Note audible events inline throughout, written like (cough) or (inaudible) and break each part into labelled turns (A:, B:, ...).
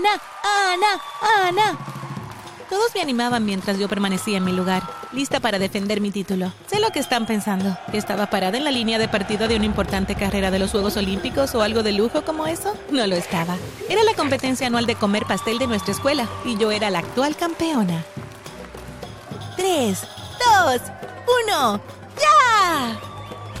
A: Ana, Ana, Ana. Todos me animaban mientras yo permanecía en mi lugar, lista para defender mi título. Sé lo que están pensando, estaba parada en la línea de partida de una importante carrera de los Juegos Olímpicos o algo de lujo como eso. No lo estaba. Era la competencia anual de comer pastel de nuestra escuela y yo era la actual campeona. Tres, dos, uno, ¡ya!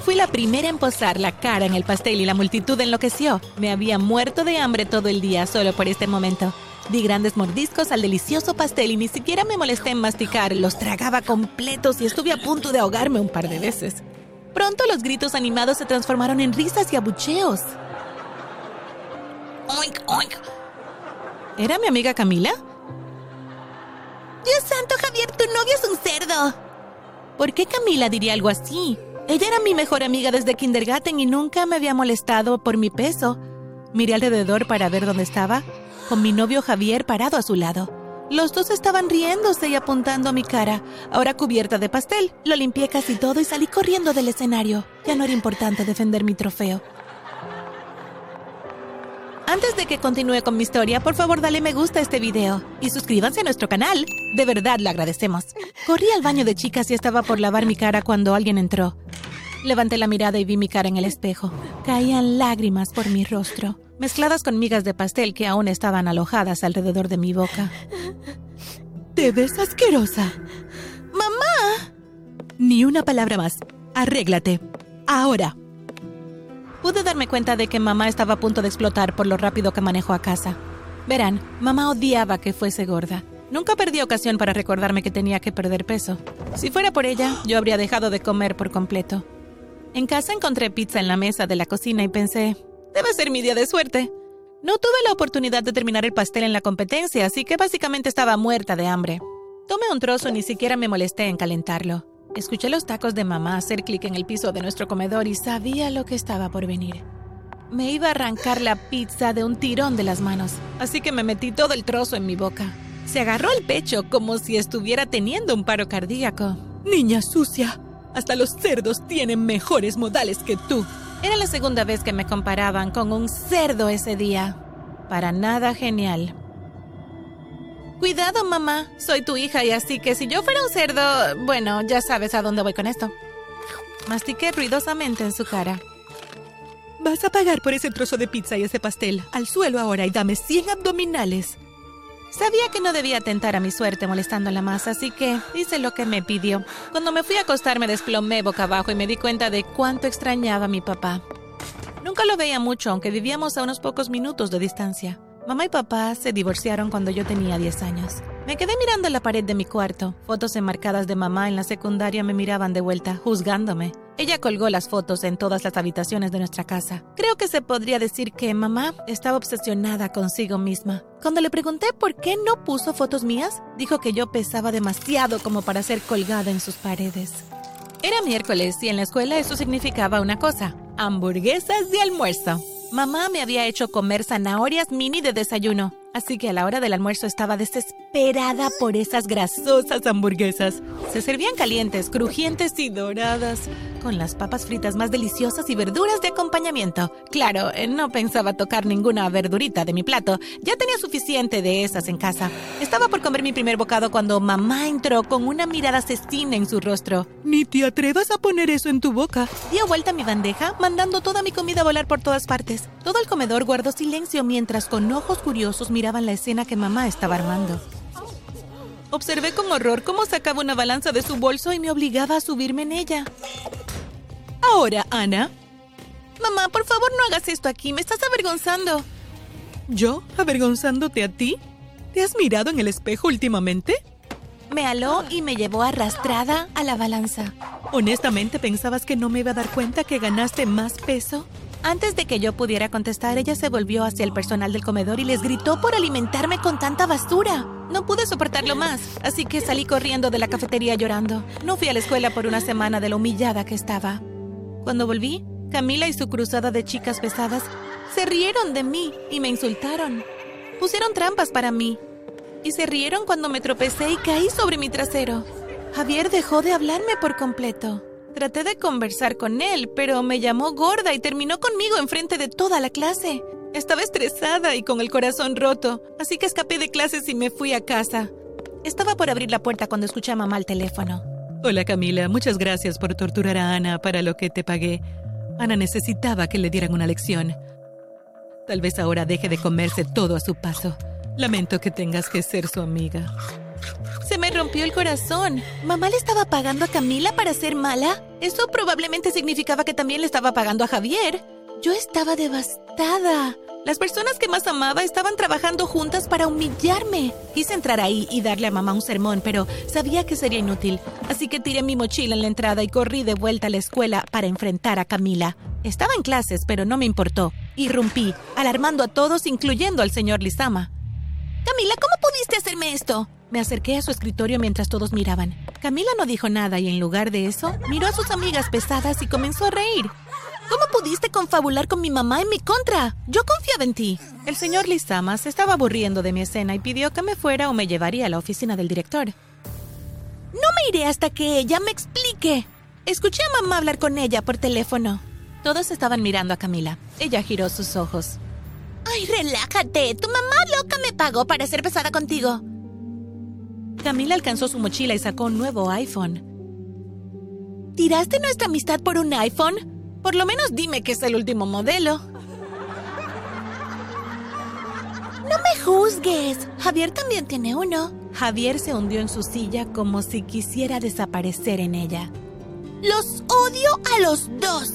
A: Fui la primera en posar la cara en el pastel y la multitud enloqueció. Me había muerto de hambre todo el día solo por este momento. Di grandes mordiscos al delicioso pastel y ni siquiera me molesté en masticar. Los tragaba completos y estuve a punto de ahogarme un par de veces. Pronto los gritos animados se transformaron en risas y abucheos. Oink, oink. ¿Era mi amiga Camila? Dios santo, Javier, tu novio es un cerdo. ¿Por qué Camila diría algo así? Ella era mi mejor amiga desde kindergarten y nunca me había molestado por mi peso. Miré alrededor para ver dónde estaba con mi novio Javier parado a su lado. Los dos estaban riéndose y apuntando a mi cara, ahora cubierta de pastel. Lo limpié casi todo y salí corriendo del escenario. Ya no era importante defender mi trofeo. Antes de que continúe con mi historia, por favor dale me gusta a este video y suscríbanse a nuestro canal. De verdad lo agradecemos. Corrí al baño de chicas y estaba por lavar mi cara cuando alguien entró. Levanté la mirada y vi mi cara en el espejo. Caían lágrimas por mi rostro mezcladas con migas de pastel que aún estaban alojadas alrededor de mi boca. ¡Te ves asquerosa! ¡Mamá! Ni una palabra más. Arréglate. Ahora. Pude darme cuenta de que mamá estaba a punto de explotar por lo rápido que manejó a casa. Verán, mamá odiaba que fuese gorda. Nunca perdí ocasión para recordarme que tenía que perder peso. Si fuera por ella, yo habría dejado de comer por completo. En casa encontré pizza en la mesa de la cocina y pensé, Debe ser mi día de suerte. No tuve la oportunidad de terminar el pastel en la competencia, así que básicamente estaba muerta de hambre. Tomé un trozo y ni siquiera me molesté en calentarlo. Escuché los tacos de mamá hacer clic en el piso de nuestro comedor y sabía lo que estaba por venir. Me iba a arrancar la pizza de un tirón de las manos, así que me metí todo el trozo en mi boca. Se agarró el pecho como si estuviera teniendo un paro cardíaco. Niña sucia, hasta los cerdos tienen mejores modales que tú. Era la segunda vez que me comparaban con un cerdo ese día. Para nada genial. Cuidado, mamá. Soy tu hija y así que si yo fuera un cerdo, bueno, ya sabes a dónde voy con esto. Mastiqué ruidosamente en su cara. Vas a pagar por ese trozo de pizza y ese pastel. Al suelo ahora y dame 100 abdominales. Sabía que no debía tentar a mi suerte molestándola más, así que hice lo que me pidió. Cuando me fui a acostar me desplomé boca abajo y me di cuenta de cuánto extrañaba a mi papá. Nunca lo veía mucho, aunque vivíamos a unos pocos minutos de distancia. Mamá y papá se divorciaron cuando yo tenía 10 años. Me quedé mirando la pared de mi cuarto. Fotos enmarcadas de mamá en la secundaria me miraban de vuelta, juzgándome. Ella colgó las fotos en todas las habitaciones de nuestra casa. Creo que se podría decir que mamá estaba obsesionada consigo misma. Cuando le pregunté por qué no puso fotos mías, dijo que yo pesaba demasiado como para ser colgada en sus paredes. Era miércoles y en la escuela eso significaba una cosa, hamburguesas de almuerzo. Mamá me había hecho comer zanahorias mini de desayuno, así que a la hora del almuerzo estaba desesperada por esas grasosas hamburguesas. Se servían calientes, crujientes y doradas con las papas fritas más deliciosas y verduras de acompañamiento. Claro, eh, no pensaba tocar ninguna verdurita de mi plato, ya tenía suficiente de esas en casa. Estaba por comer mi primer bocado cuando mamá entró con una mirada asesina en su rostro. Ni te atrevas a poner eso en tu boca. Dio vuelta a mi bandeja, mandando toda mi comida a volar por todas partes. Todo el comedor guardó silencio mientras con ojos curiosos miraban la escena que mamá estaba armando. Observé con horror cómo sacaba una balanza de su bolso y me obligaba a subirme en ella. Ahora, Ana. Mamá, por favor no hagas esto aquí, me estás avergonzando. ¿Yo? ¿Avergonzándote a ti? ¿Te has mirado en el espejo últimamente? Me aló y me llevó arrastrada a la balanza. ¿Honestamente pensabas que no me iba a dar cuenta que ganaste más peso? Antes de que yo pudiera contestar, ella se volvió hacia el personal del comedor y les gritó por alimentarme con tanta basura. No pude soportarlo más, así que salí corriendo de la cafetería llorando. No fui a la escuela por una semana de lo humillada que estaba. Cuando volví, Camila y su cruzada de chicas pesadas se rieron de mí y me insultaron. Pusieron trampas para mí. Y se rieron cuando me tropecé y caí sobre mi trasero. Javier dejó de hablarme por completo. Traté de conversar con él, pero me llamó gorda y terminó conmigo enfrente de toda la clase. Estaba estresada y con el corazón roto, así que escapé de clases y me fui a casa. Estaba por abrir la puerta cuando escuché a mamá al teléfono.
B: Hola Camila, muchas gracias por torturar a Ana para lo que te pagué. Ana necesitaba que le dieran una lección. Tal vez ahora deje de comerse todo a su paso. Lamento que tengas que ser su amiga.
A: Se me rompió el corazón. ¿Mamá le estaba pagando a Camila para ser mala? Eso probablemente significaba que también le estaba pagando a Javier. Yo estaba devastada. Las personas que más amaba estaban trabajando juntas para humillarme. Quise entrar ahí y darle a mamá un sermón, pero sabía que sería inútil. Así que tiré mi mochila en la entrada y corrí de vuelta a la escuela para enfrentar a Camila. Estaba en clases, pero no me importó. Irrumpí, alarmando a todos, incluyendo al señor Lizama. Camila, ¿cómo pudiste hacerme esto? Me acerqué a su escritorio mientras todos miraban. Camila no dijo nada y en lugar de eso, miró a sus amigas pesadas y comenzó a reír. ¿Cómo pudiste confabular con mi mamá en mi contra? Yo confiaba en ti. El señor Lizama se estaba aburriendo de mi escena y pidió que me fuera o me llevaría a la oficina del director. No me iré hasta que ella me explique. Escuché a mamá hablar con ella por teléfono. Todos estaban mirando a Camila. Ella giró sus ojos. Ay, relájate. Tu mamá loca me pagó para ser pesada contigo. Camila alcanzó su mochila y sacó un nuevo iPhone. ¿Tiraste nuestra amistad por un iPhone? Por lo menos dime que es el último modelo. No me juzgues. Javier también tiene uno. Javier se hundió en su silla como si quisiera desaparecer en ella. Los odio a los dos.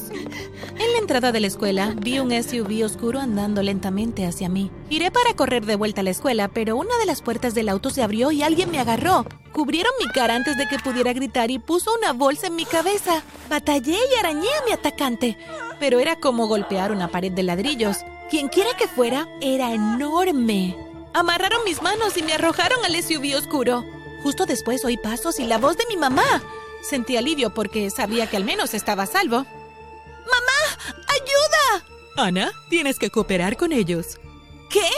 A: En la entrada de la escuela vi un SUV oscuro andando lentamente hacia mí. Iré para correr de vuelta a la escuela, pero una de las puertas del auto se abrió y alguien me agarró. Cubrieron mi cara antes de que pudiera gritar y puso una bolsa en mi cabeza. Batallé y arañé a mi atacante, pero era como golpear una pared de ladrillos. Quien quiera que fuera, era enorme. Amarraron mis manos y me arrojaron al SUV oscuro. Justo después oí pasos y la voz de mi mamá. Sentí alivio porque sabía que al menos estaba salvo.
B: Ana, tienes que cooperar con ellos.
A: ¿Qué?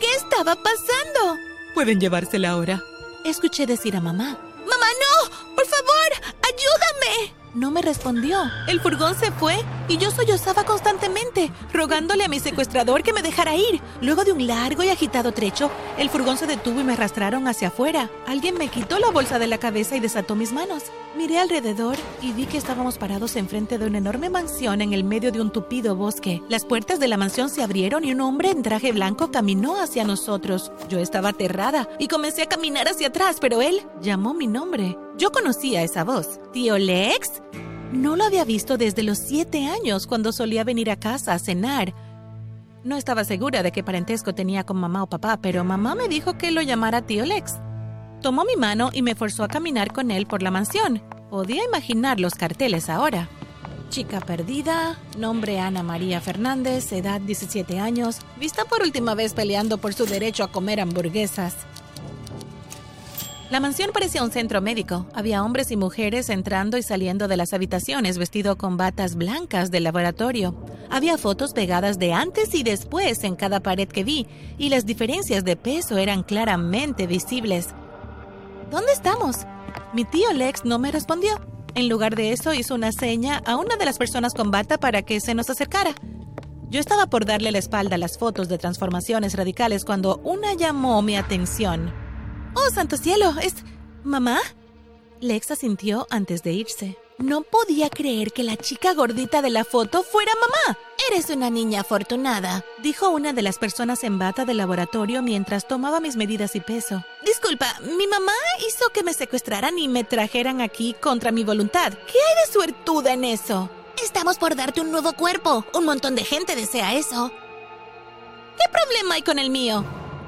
A: ¿Qué estaba pasando?
B: Pueden llevársela ahora.
A: Escuché decir a mamá. ¡Mamá, no! ¡Por favor! ¡Ayúdame! No me respondió. El furgón se fue y yo sollozaba constantemente, rogándole a mi secuestrador que me dejara ir. Luego de un largo y agitado trecho, el furgón se detuvo y me arrastraron hacia afuera. Alguien me quitó la bolsa de la cabeza y desató mis manos. Miré alrededor y vi que estábamos parados enfrente de una enorme mansión en el medio de un tupido bosque. Las puertas de la mansión se abrieron y un hombre en traje blanco caminó hacia nosotros. Yo estaba aterrada y comencé a caminar hacia atrás, pero él llamó mi nombre. Yo conocía esa voz. ¿Tío Lex? No lo había visto desde los siete años cuando solía venir a casa a cenar. No estaba segura de qué parentesco tenía con mamá o papá, pero mamá me dijo que lo llamara tío Lex. Tomó mi mano y me forzó a caminar con él por la mansión. Podía imaginar los carteles ahora. Chica perdida, nombre Ana María Fernández, edad 17 años, vista por última vez peleando por su derecho a comer hamburguesas. La mansión parecía un centro médico. Había hombres y mujeres entrando y saliendo de las habitaciones vestidos con batas blancas de laboratorio. Había fotos pegadas de antes y después en cada pared que vi, y las diferencias de peso eran claramente visibles. ¿Dónde estamos? Mi tío Lex no me respondió. En lugar de eso, hizo una seña a una de las personas con bata para que se nos acercara. Yo estaba por darle la espalda a las fotos de transformaciones radicales cuando una llamó mi atención. ¡Oh, santo cielo! ¿Es... mamá? Lex asintió antes de irse. No podía creer que la chica gordita de la foto fuera mamá. Eres una niña afortunada, dijo una de las personas en bata del laboratorio mientras tomaba mis medidas y peso. Disculpa, mi mamá hizo que me secuestraran y me trajeran aquí contra mi voluntad. ¿Qué hay de suertuda en eso? Estamos por darte un nuevo cuerpo. Un montón de gente desea eso. ¿Qué problema hay con el mío?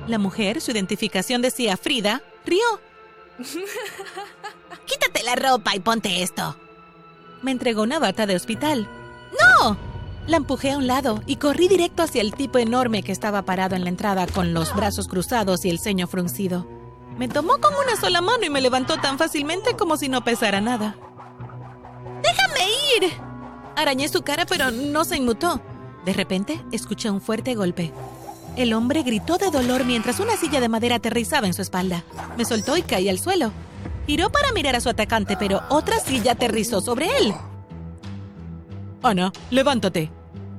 A: La mujer, su identificación decía Frida, rió. (laughs) Quítate la ropa y ponte esto. Me entregó una bata de hospital. ¡No! La empujé a un lado y corrí directo hacia el tipo enorme que estaba parado en la entrada con los brazos cruzados y el ceño fruncido. Me tomó con una sola mano y me levantó tan fácilmente como si no pesara nada. ¡Déjame ir! Arañé su cara pero no se inmutó. De repente, escuché un fuerte golpe. El hombre gritó de dolor mientras una silla de madera aterrizaba en su espalda. Me soltó y caí al suelo. Giró para mirar a su atacante, pero otra silla aterrizó sobre él.
B: Ana, levántate.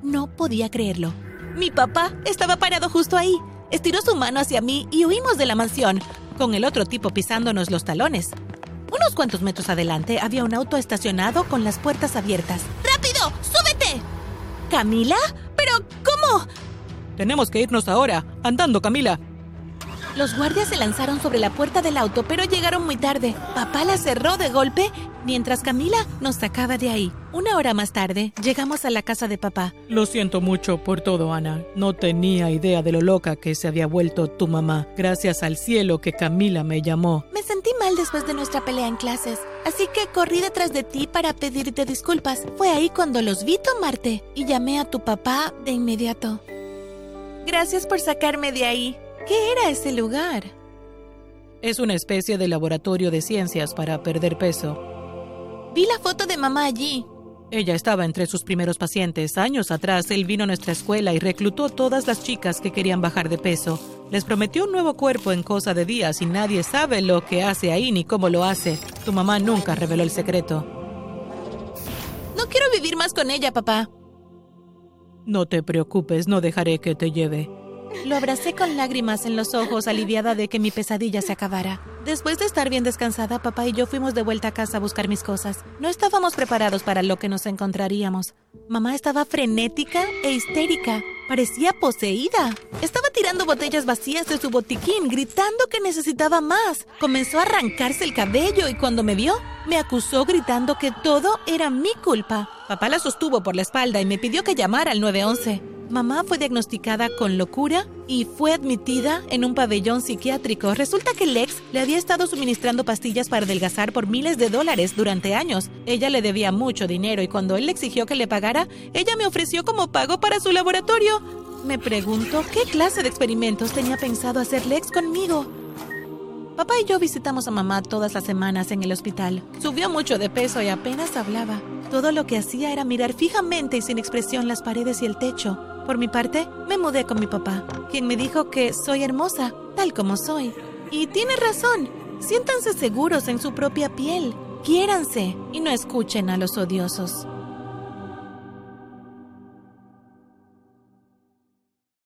A: No podía creerlo. Mi papá estaba parado justo ahí. Estiró su mano hacia mí y huimos de la mansión, con el otro tipo pisándonos los talones. Unos cuantos metros adelante había un auto estacionado con las puertas abiertas. ¡Rápido! ¡Súbete! ¿Camila? ¿Pero cómo?
B: Tenemos que irnos ahora. Andando, Camila.
A: Los guardias se lanzaron sobre la puerta del auto, pero llegaron muy tarde. Papá la cerró de golpe mientras Camila nos sacaba de ahí. Una hora más tarde, llegamos a la casa de papá.
B: Lo siento mucho por todo, Ana. No tenía idea de lo loca que se había vuelto tu mamá. Gracias al cielo que Camila me llamó.
A: Me sentí mal después de nuestra pelea en clases, así que corrí detrás de ti para pedirte disculpas. Fue ahí cuando los vi tomarte y llamé a tu papá de inmediato. Gracias por sacarme de ahí. ¿Qué era ese lugar?
B: Es una especie de laboratorio de ciencias para perder peso.
A: Vi la foto de mamá allí.
B: Ella estaba entre sus primeros pacientes. Años atrás, él vino a nuestra escuela y reclutó todas las chicas que querían bajar de peso. Les prometió un nuevo cuerpo en cosa de días y nadie sabe lo que hace ahí ni cómo lo hace. Tu mamá nunca reveló el secreto.
A: No quiero vivir más con ella, papá.
B: No te preocupes, no dejaré que te lleve.
A: Lo abracé con lágrimas en los ojos, aliviada de que mi pesadilla se acabara. Después de estar bien descansada, papá y yo fuimos de vuelta a casa a buscar mis cosas. No estábamos preparados para lo que nos encontraríamos. Mamá estaba frenética e histérica. Parecía poseída. Estaba tirando botellas vacías de su botiquín, gritando que necesitaba más. Comenzó a arrancarse el cabello y cuando me vio, me acusó gritando que todo era mi culpa. Papá la sostuvo por la espalda y me pidió que llamara al 911. Mamá fue diagnosticada con locura y fue admitida en un pabellón psiquiátrico. Resulta que Lex le había estado suministrando pastillas para adelgazar por miles de dólares durante años. Ella le debía mucho dinero y cuando él le exigió que le pagara, ella me ofreció como pago para su laboratorio. Me pregunto qué clase de experimentos tenía pensado hacer Lex conmigo. Papá y yo visitamos a mamá todas las semanas en el hospital. Subió mucho de peso y apenas hablaba. Todo lo que hacía era mirar fijamente y sin expresión las paredes y el techo. Por mi parte, me mudé con mi papá, quien me dijo que soy hermosa, tal como soy. Y tiene razón. Siéntanse seguros en su propia piel. Quiéranse y no escuchen a los odiosos.